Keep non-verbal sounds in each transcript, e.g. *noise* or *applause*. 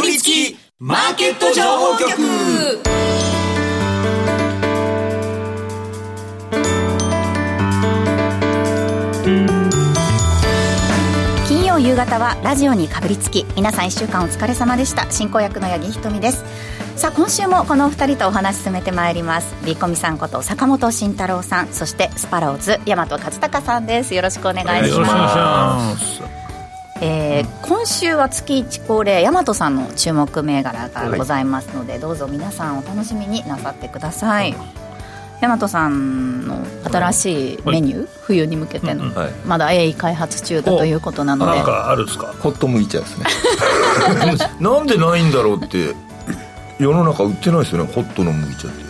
ぶりつきマーケット情報局。金曜夕方はラジオにかぶりつき皆さん1週間お疲れ様でした。進行役の八木ひとみです。さあ今週もこのお二人とお話進めてまいります。ビーコミさんこと坂本慎太郎さんそしてスパローズ大和和孝さんです。よろしくお願いしますえー、今週は月1恒例大和さんの注目銘柄がございますので、はい、どうぞ皆さんお楽しみになさってください、大和さんの新しいメニュー、はい、冬に向けての、はい、まだ鋭意開発中だということなので。なんかあるんですか？ホット麦茶ですね。*laughs* なんでないんだろうって世の中売ってないですよねホットの麦茶って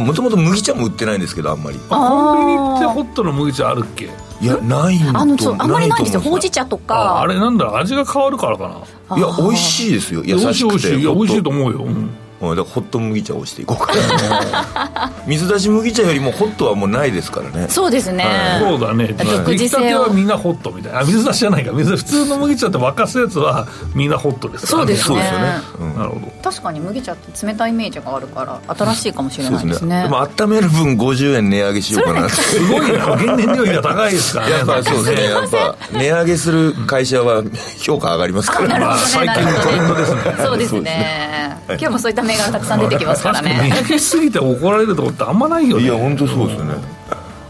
もともと麦茶も売ってないんですけどあんまり。コンビニってホットの麦茶あるっけ？いやないんあのそうあんまりないんですよほうじ茶とか。あれなんだ味が変わるからかな。いや美味しいですよ。優しくて。いや美味しいと思うよ、うんだからホット麦茶をしていこうかな。*laughs* 水出し麦茶よりもホットはもうないですからね。そうですね、はい、そうだね。出来たてはみんなホットみたいな。水出しじゃないか。水普通の麦茶って沸かすやつはみんなホットですから、ね、そうですねよね、うん、なるほど。確かに麦茶って冷たいイメージがあるから新しいかもしれないですね。で、ね、も温める分50円値上げしようかなすごいな。原燃料費が高いですからね。やっぱそうですねやっぱ値上げする会社は評価上がりますから、まあ、最近のトレンドですね。そうですね。今日もそういった銘柄たくさん出てきますからね。すぎて怒られるとこってあんまないよね。いや本当そうですよね。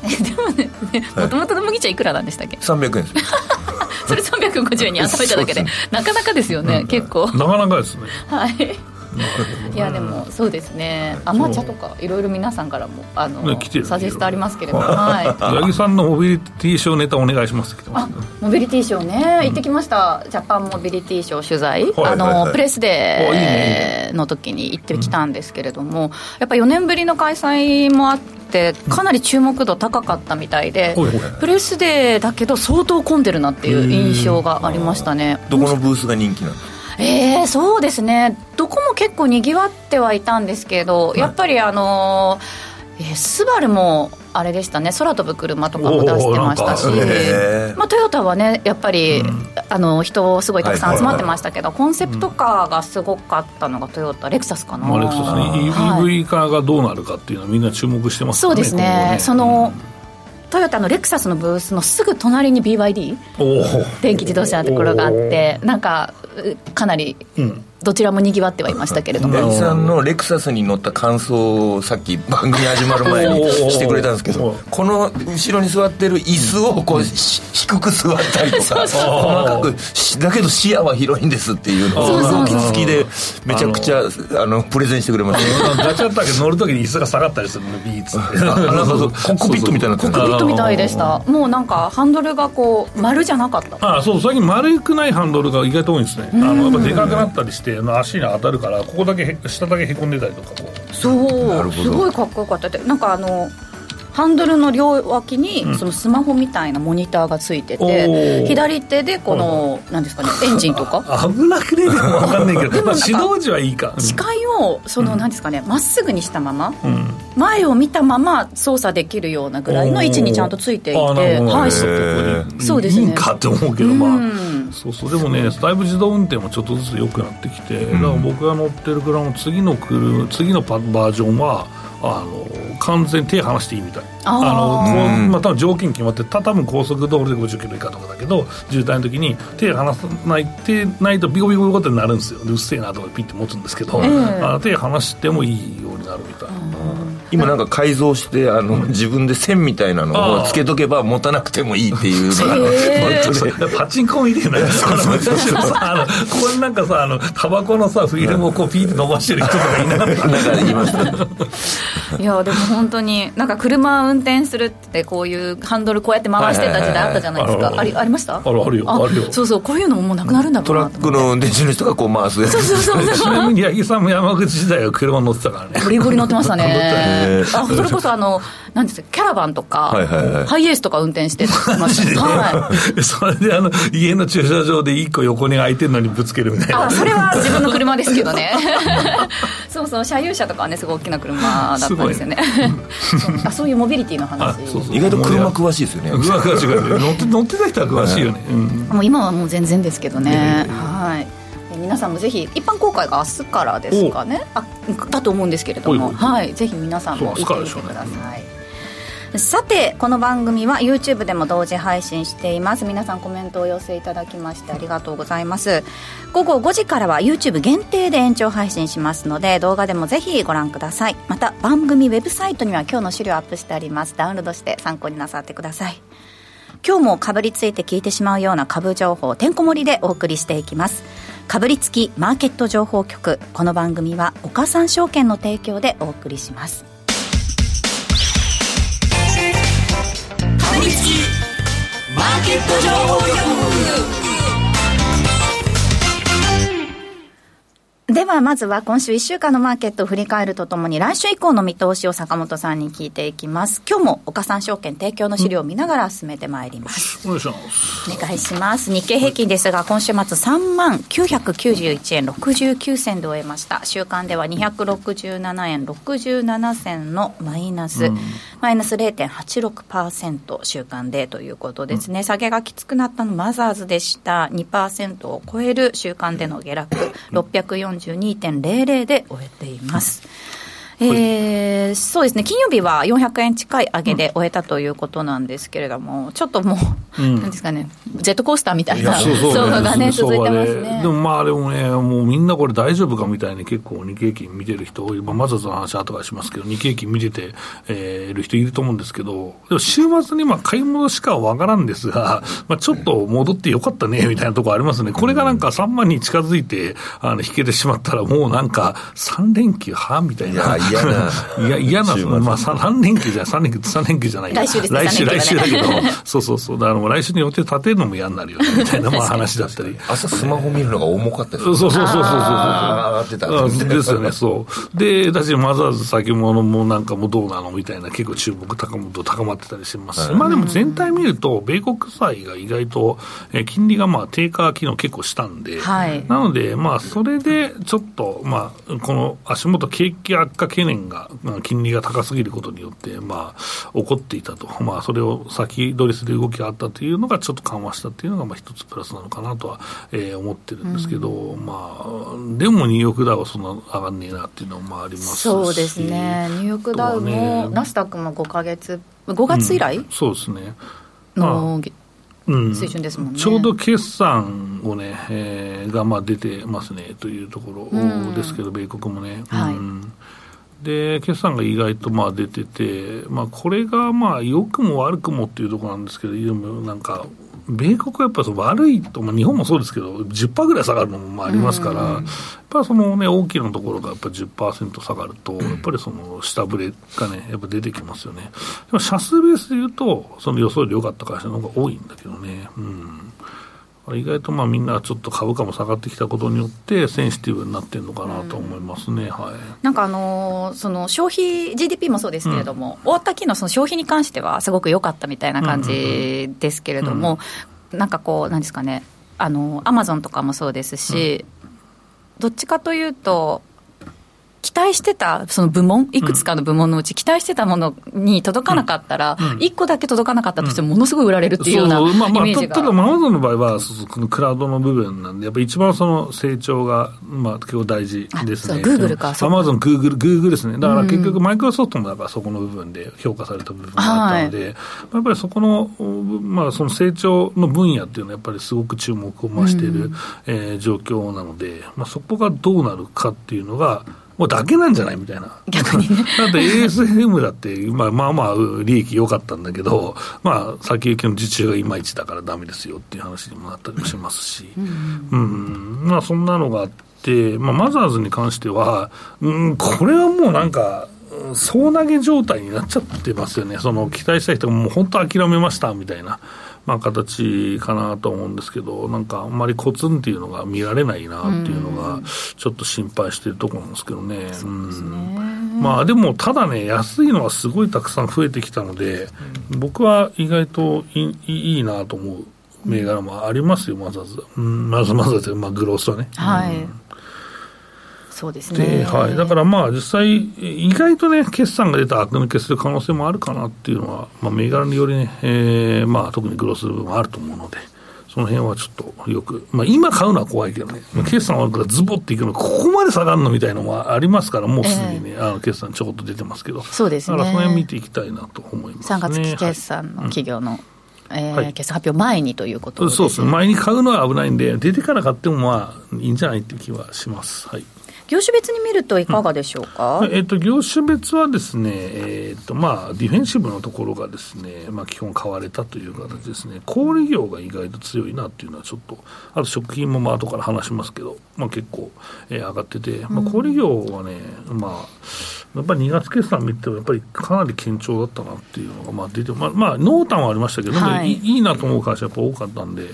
でもねもともとの麦茶いくらなんでしたっけ？300円です。*laughs* それ350円に温めただけでなかなかですよね、結構。なかなかですね。はいいやでもそうですね。甘茶とかいろいろ皆さんからもあの、ね、サジェストありますけれども、はい、八木さんのモビリティショーネタお願いしますあモビリティショーね。行ってきました、ジャパンモビリティショー取材、あのプレスデーの時に行ってきたんですけれども、やっぱ4年ぶりの開催もあってかなり注目度高かったみたいで、プレスデーだけど相当混んでるなっていう印象がありましたね。どこのブースが人気なんですかえー、そうですね。どこも結構にぎわってはいたんですけど、やっぱりあのー、えー、スバルもあれでしたね。空飛ぶ車とかも出してましたし、まあ、トヨタはねやっぱり、うん、あの人すごいたくさん集まってましたけど、コンセプトカーがすごかったのがトヨタ、レクサスかな、まあ、レクサスね、EV 化がどうなるかっていうのはみんな注目してますねそうですね、ね、その、うんトヨタのレクサスのブースのすぐ隣に BYD 電気自動車のところがあってなんかかなり、どちらもにぎわってはいましたけれども。八木さんのレクサスに乗った感想をさっき番組始まる前にしてくれたんですけどこの後ろに座ってる椅子をこう、低く座ったりとか細かくだけど視野は広いんですっていうのを動き付きでめちゃくちゃあのプレゼンしてくれました。ガチャッタけ乗る時に椅子が下がったりするのビーツ。ってなんかコックピットみたいなコックピットみたいでした。もうなんかハンドルがこう丸じゃなかった。あそう最近丸くないハンドルが意外と多いんですね。あのやっぱでかくなったりして足に当たるからここだけ下だけへこんでたりとかそう。すごいかっこよかった。なんかあのハンドルの両脇にそのスマホみたいなモニターがついてて、うん、左手でこの何ですかねエンジンとか？*laughs* 危なくねえでも分かんないけどまあ、指導時はいいか。視界をその何ですかねまっすぐにしたまま、うん、前を見たまま操作できるようなぐらいの位置にちゃんとついていてはい。そうですね。いいかって思うけどまあ、そうそう。でもねだいぶ自動運転もちょっとずつ良くなってきて、だから僕が乗ってる車の次の車次のバージョンはあの完全に手離していいみたい。あのまあ、多分条件決まってた多分高速道路で50キロ以下とかだけど渋滞の時に手離さない手ないとビコビコビコってなるんですよ。うっせえなとかピッて持つんですけど、えー、あ手離してもいいようになるみたいな。今なんか改造してあの自分で線みたいなのをつけとけば持たなくてもいいっていうのが、えー、パチンコみたいな。やつこれなんかさあのタバコのさフィルムをこうピーって伸ばしてる人とかいな。かったいましたいやでも本当になんか車運転するってこういうハンドルこうやって回してた時代あったじゃないですか。ありありました？あるあるよ。あるよ。そうそうこういうのももうなくなるんだトラックの運転手の人がこう回すやつ。そうそうそうちなみに八木さんも山口時代は車乗ってたからね。ゴリゴリ乗ってましたねあそれこそあのなんですかキャラバンとか、はいはいはい、ハイエースとか運転してました、はい、それであの家の駐車場で一個横に空いてるのにぶつけるみたいな。あそれは自分の車ですけどね。*laughs* そうそう車有車とかはねすごい大きな車だったんですよね。そうあそういうモビリティの話。そうそう。意外と車詳しいですよね。詳しい乗って乗ってた人は詳しいよね、はいうん、もう今はもう全然ですけどね、はい皆さんもぜひ一般公開が明日からですかね？あだと思うんですけれども。はい。ぜひ皆さんも行ってみてください。さてこの番組は YouTube でも同時配信しています。皆さんコメントをお寄せいただきましてありがとうございます。午後5時からは YouTube 限定で延長配信しますので動画でもぜひご覧ください。また番組ウェブサイトには今日の資料アップしてあります。ダウンロードして参考になさってください。今日もかぶりついて聞いてしまうような株情報てんこ盛りでお送りしていきますかぶりつきマーケット情報局。この番組は岡三証券の提供でお送りします。かぶりつきマーケット情報局。ではまずは今週1週間のマーケットを振り返るとともに来週以降の見通しを坂本さんに聞いていきます。今日も岡三証券提供の資料を見ながら進めてまいります、お願いします。お願いします。日経平均ですが今週末3万991円69銭で終えました。週間では267円67銭のマイナス、うん、マイナス0.86%週間でということですね、うん、下げがきつくなったのマザーズでした。2%を超える週間での下落。640 42.00で終えています。えー、そうですね、金曜日は400円近い上げで終えたということなんですけれども、ちょっともう、うん、なんですかね、ジェットコースターみたいな相場がね、続いてますね。で。もまあ、でもね、もうみんなこれ大丈夫かみたいに結構日経金見てる人多い、まあ、まずその話後からしますけど、日経金見てて、えー、る人いると思うんですけど、でも週末にまあ買い戻しかは分からんですが、*laughs* まあ、ちょっと戻ってよかったねみたいなところありますね、これがなんか3万に近づいてあの引けてしまったら、もうなんか3連休はみたいな。いや嫌ないや、嫌な、まあ、3連休じゃ、3連休、3連休じゃない来週です来週、来週だけど、そうそうそう、だからもう来週に予定立てるのも嫌になるよね、みたいな *laughs* まあ話だったり。朝スマホ見るのが重かったですそうそうそうそうそう。上がってた。ですよね、そう。で、私、マザーズ先物もなんかもどうなのみたいな、結構注目高も高まってたりします。まあでも全体見ると、米国債が意外と、え金利がまあ低下機能結構したんで、はい、なので、まあそれでちょっと、まあ、この足元景気悪化懸念が、金利が高すぎることによって、まあ、起こっていたと、まあ、それを先取りする動きがあったというのが、ちょっと緩和したというのが、まあ、一つプラスなのかなとは、えー、思ってるんですけど、うん、まあ、でもニューヨークダウはそんな上がんねえなっていうのもありますそうですね、ニューヨークダウも、ね、ナスダックも5か月、5月以来、うん、そうですね。の、うん、水準ですもんね、ちょうど決算をね、えー、がまあ出てますねというところですけど、米国もね。はい、で決算が意外とまあ出てて、まあ、これがまあ良くも悪くもっていうところなんですけど、でもなんか、米国はやっぱり悪いと、まあ、日本もそうですけど、10%ぐらい下がるのもまあありますから、やっぱそのね、大きなところがやっぱ10%下がると、やっぱりその下振れがね、やっぱ出てきますよね。でも、社数ベースでいうと、その予想より良かった会社の方が多いんだけどね。うん意外とまあみんなちょっと株価も下がってきたことによってセンシティブになってるのかなと思いますね、うん、はい、なんかあのー、その消費 GDP もそうですけれども、うん、終わった期のその消費に関してはすごく良かったみたいな感じですけれども、うん、なんかこうなんですかね。あのアマゾンとかもそうですし、どっちかというと期待してたその部門、いくつかの部門のうち、期待してたものに届かなかったら、1個だけ届かなかったとしても、ものすごい売られるっていうようなイメージが、まあまあ、ただ、アマゾンの場合は、そのクラウドの部分なんで、やっぱり一番その成長が、まあ、結構大事ですね。グーグルか、アマゾン、グーグル、グーグルですね。だから結局、マイクロソフトもだからそこの部分で評価された部分があったので、はい、やっぱりそこの、まあ、その成長の分野っていうのは、やっぱりすごく注目を増している、えー、状況なので、まあ、そこがどうなるかっていうのが、もうだけなんじゃないみたいな。逆にね。*laughs* だって ASM だって、まあまあまあ利益良かったんだけど、まあ先行きの受注がいまいちだからだめですよっていう話にもなったりもしますし、うん、うん、まあそんなのがあって、まあマザーズに関しては、うん、これはもうなんか、総投げ状態になっちゃってますよね。その期待した人がもう本当諦めましたみたいな。まあ、形かなと思うんですけど、なんかあんまりコツンっていうのが見られないなっていうのが、ちょっと心配してるところなんですけどね。うん、まあでも、ただね、安いのはすごいたくさん増えてきたので、僕は意外といいいなと思う銘柄もありますよ、まずまず。うん、まずまずまあ、グロースはね。はい。うんそうですね、はい、だからまあ実際、意外とね、決算が出たら悪抜けする可能性もあるかなっていうのは、まあ、銘柄によりね、えーまあ、特にグロス部分はあると思うので、その辺はちょっとよく、まあ、今買うのは怖いけどね、決算悪からズボっていくの、ここまで下がるのみたいのもありますから、もうすでにね、えー、あの決算ちょこっと出てますけど、そうですね。だからその辺見ていきたいなと思います、ね、3月期決算の企業の、はい。えー、はい、決算発表前にということね、そうですね、前に買うのは危ないんで、出てから買ってもまあいいんじゃないっていう気はします。はい業種別に見るといかがでしょうか、うん、えっと、業種別はですね、えっとまあ、ディフェンシブのところがですね、まあ、基本買われたという形ですね、小売業が意外と強いなっていうのはちょっと、あと食品もまあ後から話しますけど、まあ、結構、えー、上がってて、まあ、小売業はね、うん、まあ、やっぱり2月決算見ても、やっぱりかなり堅調だったなっていうのがまあ出て、まあ、まあ、濃淡はありましたけど、はい、いいなと思う会社やっぱ多かったんで、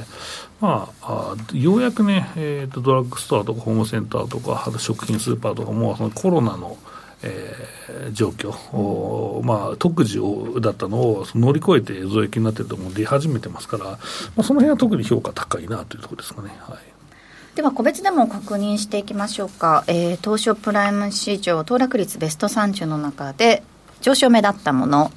まあ、あようやくね、えーと、ドラッグストアとかホームセンターとか、あと食品スーパーとかも、そのコロナの、えー、状況、まあ、特需をだったのを乗り越えて増益になっているところも出始めてますから、まあ、その辺は特に評価高いなというところですかね。はい。では個別でも確認していきましょうか、えー、東証プライム市場騰落率ベスト30の中で上昇目立ったもの。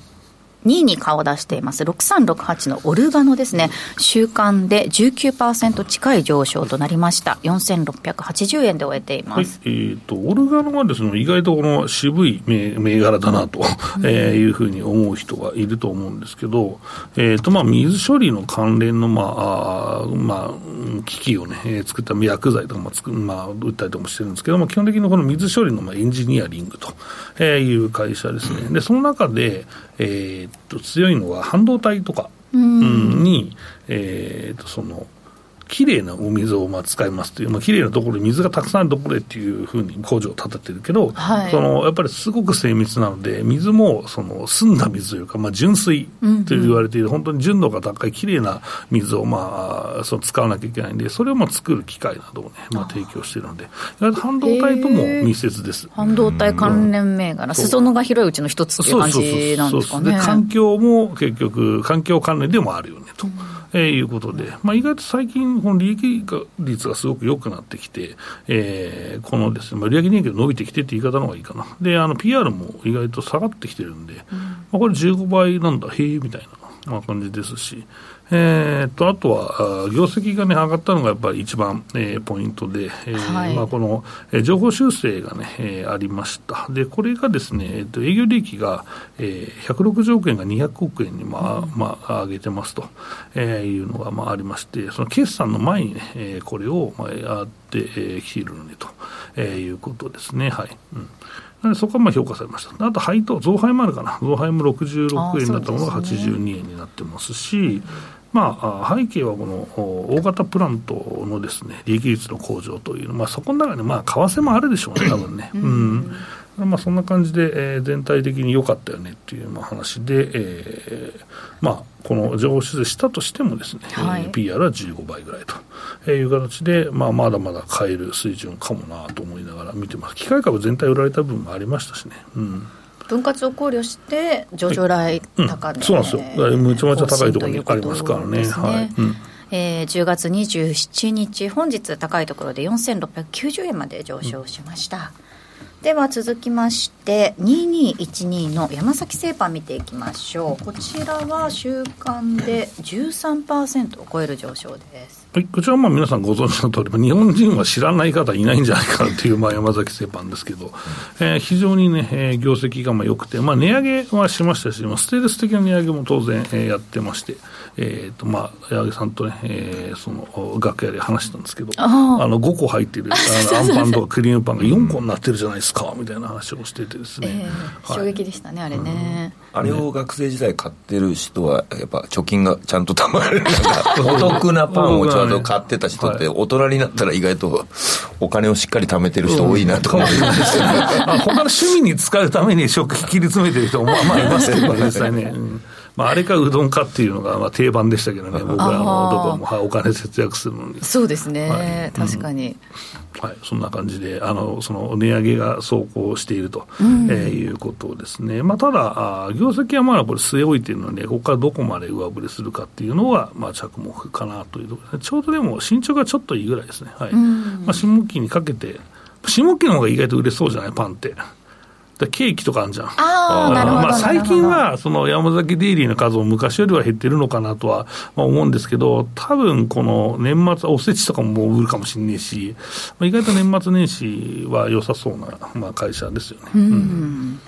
2位に顔を出しています。6368のオルガノですね。週間で19%近い上昇となりました。4680円で終えています、はい、えーと、オルガノはですね意外とこの渋い銘銘柄だなと、えー、いうふうに思う人がいると思うんですけど、えーとまあ、水処理の関連の、まああまあ、機器を、ね、えー、作った薬剤とかもつく、まあ、売ったりとかもしてるんですけども基本的にこの水処理の、まあ、エンジニアリングと、えー、いう会社ですね。でその中で、えー、っと強いのは半導体とか、うん、に、えー、っとそのきれいなお水をまあ使いますという、まあ綺麗なところに水がたくさんあるところへっていうふうに工場を建ててるけど、はい、そのやっぱりすごく精密なので、水もその澄んだ水というか、まあ、純水と言われている、うんうん、本当に純度が高いきれいな水をまあその使わなきゃいけないんで、それをまあ作る機械などをね、まあ、提供しているので、半導体とも密接です。半導体関連銘柄、裾野が広いうちの一つっていう感じなんですかね。環境も結局、環境関連でもあるよねと。うんえー、いうことで、まあ、意外と最近、この利益率がすごく良くなってきて、えー、このですね、まあ、利上げ人気が伸びてきてって言い方の方がいいかな。で、あの、PR も意外と下がってきてるんで、うん、まあ、これ15倍なんだ、へえ、みたいな、まあ、感じですし、えー、とあとは、業績が、ね、上がったのがやっぱり一番、えー、ポイントで、えー、はい、まあ、この、えー、情報修正がね、えー、ありました。で、これがですね、えー、と営業利益が、えー、160億円が200億円に、まあ、うん、まあ、上げてますと、えー、いうのが、まあ、ありまして、その決算の前にね、えー、これを、まあ、やってき、えー、ているのにと、えー、いうことですね。はい。うんそこはまあ評価されました。あと配当、増配もあるかな。増配も66円だったものが82円になってますし、まあ、背景はこの大型プラントのですね利益率の向上という、まあ、そこの中に、まあ、為替もあるでしょうね、多分ね。うんまあ、そんな感じで、えー、全体的に良かったよねっていうまあ話で、えーまあ、この情報修正したとしてもですね、はい、PR は15倍ぐらいという形で、まあ、まだまだ買える水準かもなと思いながら見てます。機械株全体売られた部分もありましたしね。うん。分割を考慮して上場来高値、うん、そうなんですよ。むちゃむちゃ高いところにありますからね、ね、はい、うん。えー、10月27日本日高いところで4690円まで上昇しました、うん、では続きまして2212の山崎製パン見ていきましょう。こちらは週間で13%を超える上昇です。はい、こちらはまあ皆さんご存知の通り、日本人は知らない方いないんじゃないかというまあ山崎製パンですけど、えー、非常にね、えー、業績がまあ良くて、まあ、値上げはしましたし、まあ、ステールス的な値上げも当然、えー、やってまして、えーとまあ、矢作さんとね、えー、その楽屋で話したんですけど、あの5個入ってるあの *laughs* アンパンとかクリームパンが4個になってるじゃないですかみたいな話をしててですね、えーはい、衝撃でしたね、あれね、うん、あれを学生時代買ってる人は、やっぱ貯金がちゃんとたまる、*laughs* お得なパンをちゃんと買ってた人って、大人になったら意外とお金をしっかり貯めてる人多いなと思い *laughs* ます、ね、他の趣味に使うために食費切り詰めてる人もまあいますけど、実際ね。うんまあ、あれかうどんかっていうのがまあ定番でしたけどね、僕らのところも、はい、お金節約するのに。そうですね、はい、確かに、うん、はい、そんな感じで、あのその値上げが走行していると、うん、えー、いうことですね、まあ、ただ、あ業績はまだこれ、据え置いているので、ここからどこまで上振れするかっていうのは、まあ、着目かなというところで、ちょうどでも、身長がちょっといいぐらいですね、はい、うん、まあ、下期にかけて、下期の方が意外と売れそうじゃない、パンって。ケーキとかあるじゃん。ああ、なるほど。まあ、最近は、その山崎デイリーの数も昔よりは減ってるのかなとは、まあ、思うんですけど、多分この年末、おせちとかももう売るかもしれないし、まあ、意外と年末年始は良さそうな、まあ、会社ですよね。うん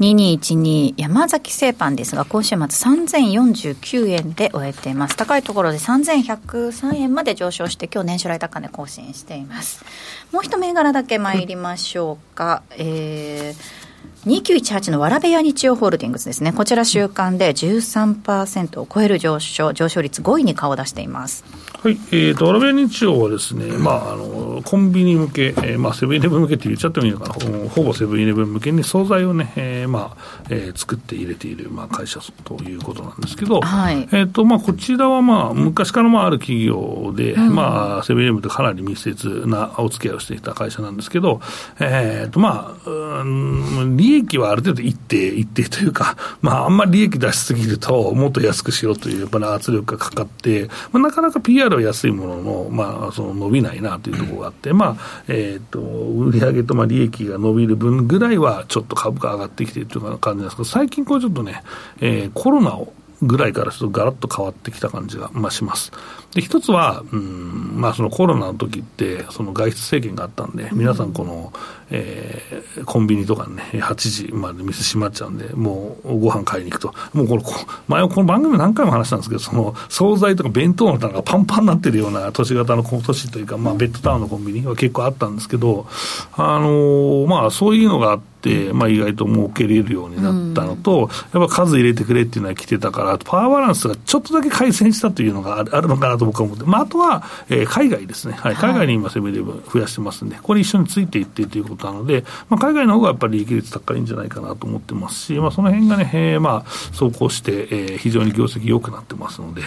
2212山崎製パンですが、今週末3049円で終えています。高いところで3103円まで上昇して、今日年初来高値更新しています。もう一銘柄だけ参りましょうか。うん、えー2918のわらべや日曜ホールディングスですね、こちら週間で13%を超える上昇、上昇率5位に顔を出しています。はい、えーと、わらべ日曜はですね、まあ、あのコンビニ向け、えー、まあ、セブンイレブン向けって言っちゃってもいいのかな、ほぼセブンイレブン向けに惣菜をね、えー、まあ、えー、作って入れている、まあ、会社ということなんですけど、はい、えーとまあ、こちらは、まあ、昔からまあある企業で、うん、まあ、セブンイレブンとかなり密接なお付き合いをしていた会社なんですけど、えーとまあ、うん利益はある程度一定、一定というか、まあ、あんまり利益出しすぎると、もっと安くしろという、やっぱり圧力がかかって、まあ、なかなか PR は安いものの、まあ、その伸びないなというところがあって、まあ、えっ、ー、と、売上とまあ利益が伸びる分ぐらいは、ちょっと株価上がってきてるという感じなんですけど、最近これちょっとね、えー、コロナをぐらいからちょっとガラッと変わってきた感じが、まあ、します。で、一つは、うん、まあ、そのコロナの時って、その外出制限があったんで、皆さんこの、えー、コンビニとかね、8時まで店閉まっちゃうんで、もうご飯買いに行くと。もうこの、前この番組何回も話したんですけど、その、惣菜とか弁当の棚がパンパンになってるような都市型の都市というか、まあ、ベッドタウンのコンビニは結構あったんですけど、あのー、まあ、そういうのがあって、まあ、意外と儲けれるようになったのと、やっぱ数入れてくれっていうのは来てたから、パワーバランスがちょっとだけ改善したというのが *laughs* あるのかなと僕は思って、まあ、あとは、えー、海外ですね、はい、海外に今、セブンイレブン増やしてますんで、これ一緒についていってということなので、まあ、海外の方がやっぱり利益率高いんじゃないかなと思ってますし、まあ、その辺がね、えー、まあ、走行して、えー、非常に業績良くなってますので、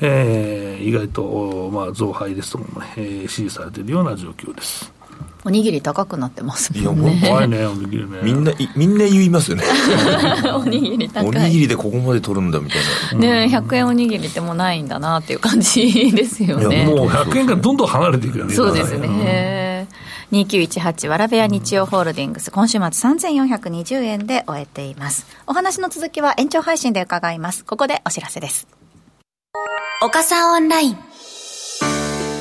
えー、意外と、まあ、増配ですとかもね、えー、支持されているような状況です。おにぎり高くなってますもんね。いや、怖いね、おにぎりね。みんな、みんな言いますよね。おにぎり高い。おにぎりでここまで取るんだみたいな。ね100円おにぎりってもうないんだなっていう感じですよね。もう100円がどんどん離れていくよね。そうですね。2918わらべや日曜ホールディングス、今週末3420円で終えています。お話の続きは延長配信で伺います。ここでお知らせです。岡さんオンライン。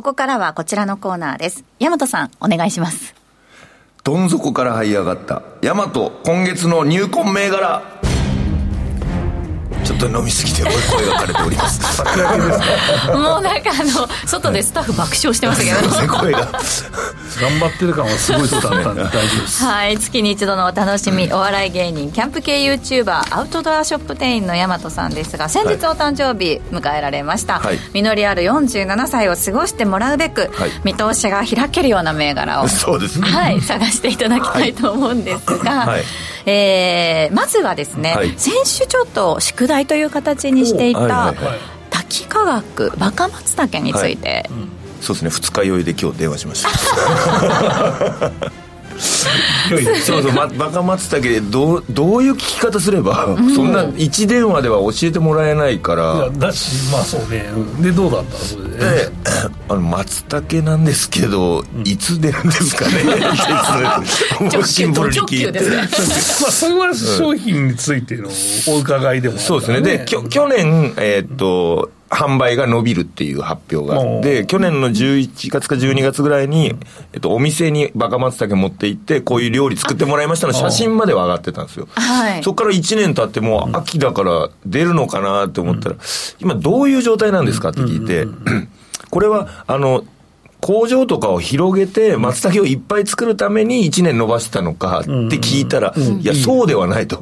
ここからはこちらのコーナーです。大和さんお願いします。どん底から這い上がった。大和今月の入魂銘柄。ちょっと飲みすぎて声が枯れております。*laughs* もうなんかあの外でスタッフ爆笑してましたけど、ね、声が。頑張ってる感はすごい伝わったんで大丈夫です。はい月に一度のお楽しみお笑い芸人キャンプ系 YouTuber アウトドアショップ店員の大和さんですが先日お誕生日迎えられました、はい、実りある47歳を過ごしてもらうべく、はい、見通しが開けるような銘柄をそうですね、はい、探していただきたいと思うんですが、はい。えー、まずはですね、はい、先週ちょっと宿題という形にしていた、滝科学バカマツタケについて、はい。うん、そうですね。二日酔いで今日電話しました *laughs* *laughs* そうそう、ま、バカ松茸でどうどういう聞き方すれば、うん、そんな1電話では教えてもらえないから。だしまあそうね。でどうだった？それで、あの松茸なんですけど、うん、いつ出るんですかね？*laughs* もうシンプルに聞いて、ね、まあそれは商品についてのお伺いでも、ね、そうですね。できょ去年えー、っと販売が伸びるっていう発表があって、去年の11月か12月ぐらいに、えっと、お店にバカ松茸持って行って、こういう料理作ってもらいましたの写真までは上がってたんですよ。はい。そこから1年経ってもう秋だから出るのかなって思ったら、今どういう状態なんですかって聞いて、*clears throat* これは、あの、工場とかを広げて、松茸をいっぱい作るために1年伸ばしたのかって聞いたら、いや、そうではないと。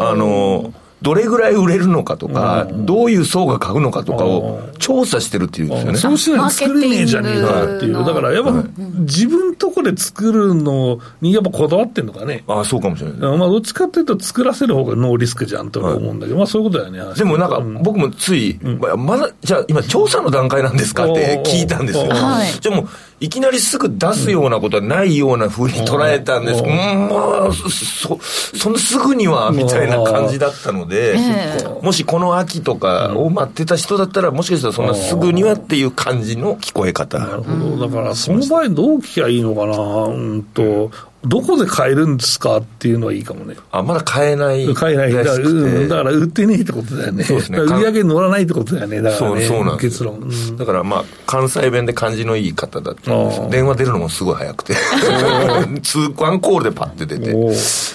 あの、どれぐらい売れるのかとか、どういう層が買うのかとかを調査してるっていうんですよね。そうしないと作れねえじゃねえかっていう。だからやっぱ自分とこで作るのにやっぱこだわってんのかね。ああ、そうかもしれない。まあどっちかっていうと作らせる方がノーリスクじゃんと思うんだけど、まあそういうことだよね。でもなんか、僕もつい、まだ、じゃあ今調査の段階なんですかって聞いたんですよ。じゃあもう、いきなりすぐ出すようなことはないような風に捉えたんです。うん、まあ、そ、そのすぐには、みたいな感じだったのでえ、もしこの秋とかを待ってた人だったら、もしかしたらそんなすぐにはっていう感じの聞こえ方。なるほど。だから、その場合どう聞きゃいいのかなうんと、どこで買えるんですかっていうのはいいかもね。あ、まだ買えない。買えない。だから、うんだから売ってねえってことだよね。そうですね売り上げに乗らないってことだよね。だからね。そうそうなん結論。うんだからまあ、関西弁で感じのいい方だった。電話出るのもすごい早くて。*laughs* 通ワンコールでパッて出て。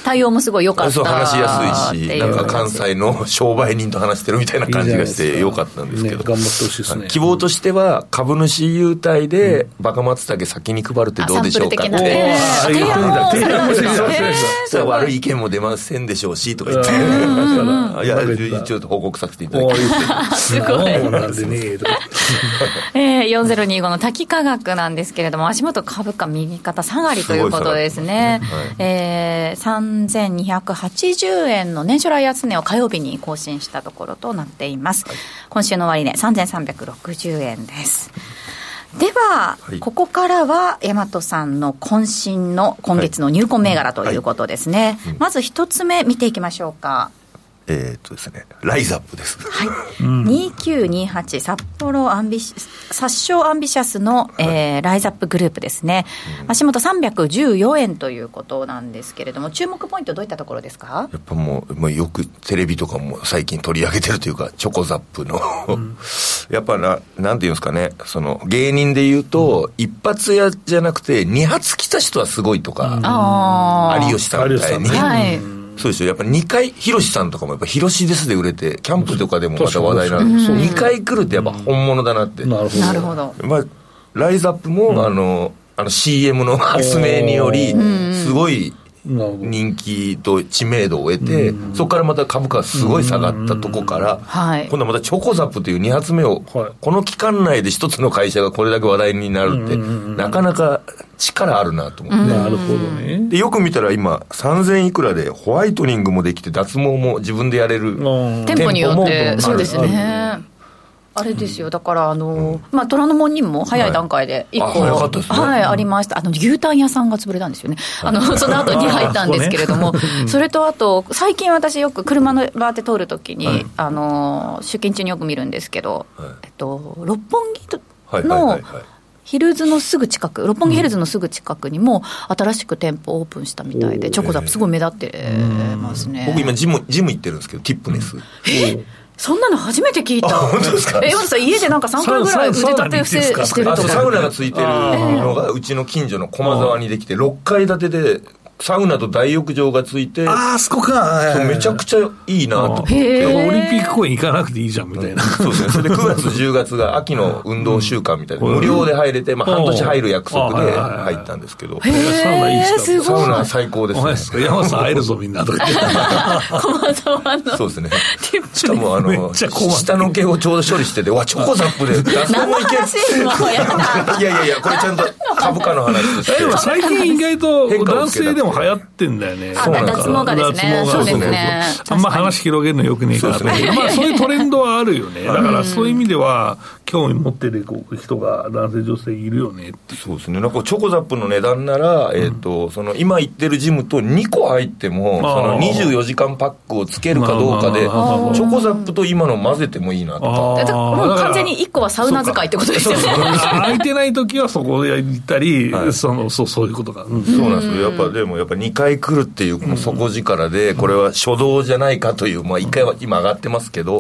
対応もすごい良かったそう話しやすいし、なんか関西の商売人と話してるみたいな感じがしてよかったんですけど。ね頑張ってほしいですね。希望としては、株主優待で、バカ松茸先に配るってどうでしょうかっあサンプル的なて。提案も提案もした悪い意見も出ませんでしょうし、とか言って。いや、一応報告させていただきおます。いいなんでねとかえー、4025の滝価格なんですけれども、足元株価右肩下がりということですね。えー、3280円の年初来安値を火曜日に更新したところとなっています。今週の終値、3360円です。では、はいここからは大和さんの渾身の今月の入魂銘柄ということですね。まず一つ目見ていきましょうか。えーっとですね、ライズアップです。はい、2928札幌アンビシ殺傷アンビシャスの、えーライズアップグループですね、足元314円ということなんですけれども、注目ポイント、どういったところですか？やっぱもう、もうよくテレビとかも最近取り上げてるというか、チョコザップの、*laughs* やっぱな、なんていうんですかね、その芸人で言うと、一発屋じゃなくて、二発来た人はすごいとか、あ有吉さんみたいに。そうですよ。やっぱ2回、ヒロシさんとかもやっぱヒロシですで売れて、キャンプとかでもまた話題になるんですよ。2回来るってやっぱ本物だなって。なるほど。なるほど。まあ、ライズアップも、あの、あの CM の発明により、すごい。人気と知名度を得て、そこからまた株価がすごい下がったとこから、はい今度はまたチョコザップという2発目を、はいこの期間内で一つの会社がこれだけ話題になるって、なかなか力あるなと思って。なるほどね。で、よく見たら今、3000いくらでホワイトニングもできて、脱毛も自分でやれる。うん店舗によって、そうですね。あれですよ、だから、あの、まあ、虎ノ門にも早い段階で一個、はいあね。はい、ありました。あの、牛タン屋さんが潰れたんですよね。あの、その後に入ったんですけれども、*laughs* それとあと、最近私よく車のバーって通るときに、あの、出勤中によく見るんですけど、えっと、六本木のヒルズのすぐ近く、六本木ヒルズのすぐ近くにも、新しく店舗オープンしたみたいで、チョコザップすごい目立ってますね。僕今ジム、ジム行ってるんですけど、ティップネス。そんなの初めて聞いた。本当ですか？え、山田さん、家でなんか3回ぐらい腕立て伏せしてるあとか。サウナがついてるのが、うちの近所の駒沢にできて、6階建てで、サウナと大浴場がついて、ああ、そこか。めちゃくちゃいいなとオリンピック公演行かなくていいじゃんみたいな。そうですね。それで *laughs* 9月、10月が秋の運動週間みたいな、無料で入れて、まあ半年入る約束で入ったんですけど、へサウナいいっす。サウナ最高ですね山さん会えるぞみんなとか言って。*laughs* そうですね。しかもあめの、下の毛をちょうど処理してて、わ、チョコザップで *laughs* いやだ。いやいやいや、これちゃんと株価の話として。でも最近意外と男性でも流行ってんだよね。あそう脱毛がですね。脱毛がそうですね。あんま話広げるのよくねえからと思うけど、まあそういうトレンドはあるよね。だからそういう意味では、興味持ってる人が男性女性いるよね。そうですね。なんかチョコザップの値段なら、えっ、と、その今行ってるジムと2個入っても、その24時間パックをつけるかどうかで、チョコザップと今の混ぜてもいいなとか。もう完全に1個はサウナ使いってことですよね。空いてない時はそこで行ったり、はいそのそうそういうことが、うんそうなんですよ。やっぱでも、やっぱ2回来るっていうこの底力で、これは初動じゃないかという、まあ、1回は今上がってますけど、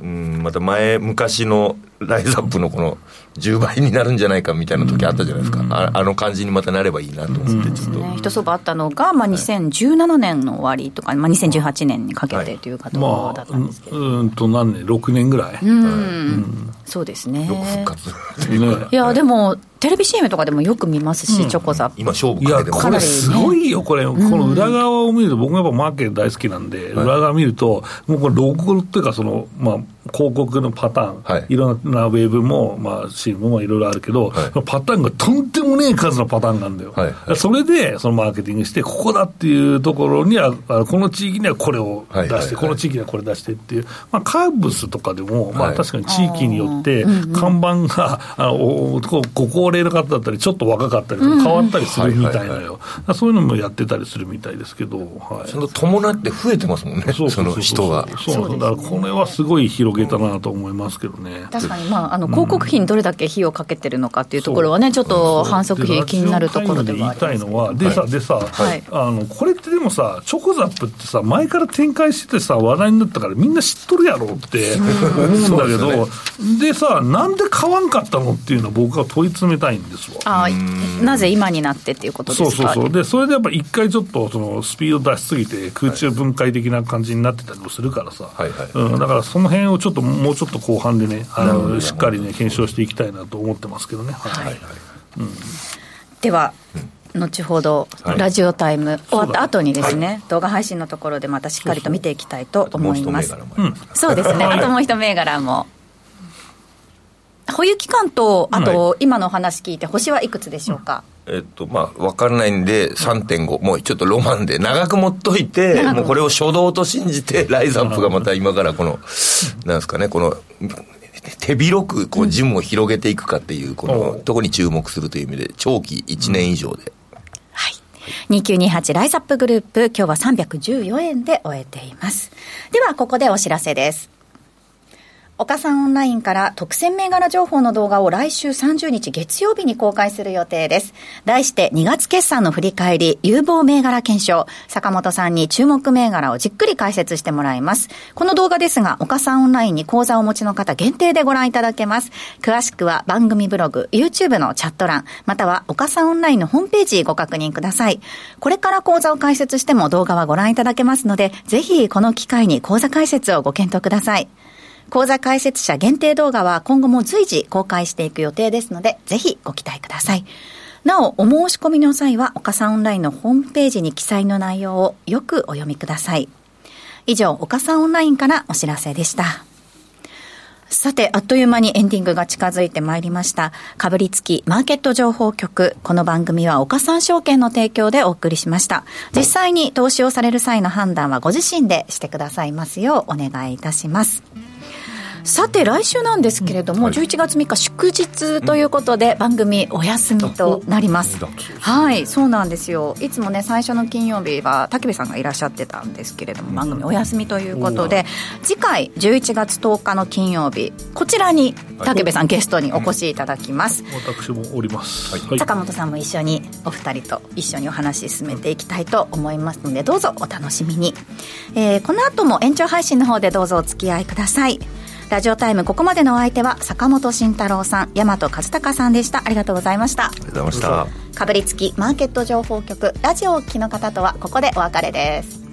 うん、また前、昔のライズアップのこの10倍になるんじゃないかみたいな時あったじゃないですか、うん、ああの感じにまたなればいいなと思って、ちょっと、ね、一相場あったのが、まあ、2017年の終わりとか、まあ、2018年にかけてという方だったんですけど、まあ、うんと何年、6年ぐらい。うん、うん、そうですね。復活いや、でも、テレビ CM とかでもよく見ますし、うん、チョコザップ。今、勝負かけてます。これ、すごいよ、これ、この裏側を見ると、僕もやっぱマーケット大好きなんで、裏側見ると、もうこれ、ロゴっていうか、その、まあ、広告のパターン、はい、いろんなウェブも、まあ、CM もいろいろあるけど、はい、パターンがとんでもねえ数のパターンがあるんだよ。はい、それで、そのマーケティングして、ここだっていうところには、この地域にはこれを出して、はい。はい。はい、この地域にはこれ出してっていう、まあ、カーブスとかでも、まあ、確かに地域によって、看板が、あのご高齢の方だったり、ちょっと若かったり変わったりするみたいなよ、そういうのもやってたりするみたいですけど、はい、その伴って増えてますもんね、その人が。そうだからこれはすごい広げたなと思いますけどね。確かに、まあ、あの広告費にどれだけ費用かけてるのかっていうところはね、ちょっと反則費、気になるところではあります、言いたいのは、でさ、でさ、はい、あのこれってでもさ、チョコザップってさ、前から展開しててさ、話題になったから、みんな知っとるやろって思うんだけど、ででさ、なんで買わんかったのっていうのは、僕は問い詰めたいんですわ。あなぜ今になってっていうことですか？そうそうそう、でそれでやっぱ一回ちょっとそのスピード出しすぎて、空中分解的な感じになってたりもするからさ、はいはい。うん、だからその辺をちょっともうちょっと後半でね、あのしっかりね、検証していきたいなと思ってますけどね。はい、はいうん、では、後ほど、ラジオタイム終わった後にですね、はい、動画配信のところでまたしっかりと見ていきたいと思います。そうですね、あともう一銘柄も。保有期間と、あと、今のお話聞いて、星はいくつでしょうか？えっと、まあ、分からないんで、3.5、もうちょっとロマンで、長く持っといて、もうこれを初動と信じて、*laughs* ライズアップがまた今からこの、なんですかね、この、手広くこうジムを広げていくかっていう、このとこに注目するという意味で、長期1年以上で。はい。2928ライズアップグループ、今日は314円で終えています。では、ここでお知らせです。岡さんオンラインから特選銘柄情報の動画を来週30日月曜日に公開する予定です。題して2月決算の振り返り、有望銘柄検証、坂本さんに注目銘柄をじっくり解説してもらいます。この動画ですが、岡さんオンラインに講座をお持ちの方限定でご覧いただけます。詳しくは番組ブログ、YouTube のチャット欄、または岡さんオンラインのホームページご確認ください。これから講座を解説しても動画はご覧いただけますので、ぜひこの機会に講座解説をご検討ください。講座解説者限定動画は今後も随時公開していく予定ですので、ぜひご期待ください。なお、お申し込みの際は、岡さんオンラインのホームページに記載の内容をよくお読みください。以上、岡さんオンラインからお知らせでした。さて、あっという間にエンディングが近づいてまいりました。かぶりつきマーケット情報局。この番組は岡三証券の提供でお送りしました。実際に投資をされる際の判断はご自身でしてくださいますようお願いいたします。さて来週なんですけれども、うんはい、11月3日祝日ということで、番組お休みとなります、はいそうなんですよ。いつもね最初の金曜日は武部さんがいらっしゃってたんですけれども、番組お休みということで次回11月10日の金曜日こちらに武部さん、ゲストにお越しいただきます、私もおります、はい、坂本さんも一緒にお二人と一緒にお話進めていきたいと思いますのでどうぞお楽しみに、えー、この後も延長配信の方でどうぞお付き合いくださいラジオタイムここまでのお相手は坂本慎太郎さん大和和孝さんでした。ありがとうございました。ありがとうございました。かぶりつきマーケット情報局ラジオをお聞きの方とはここでお別れです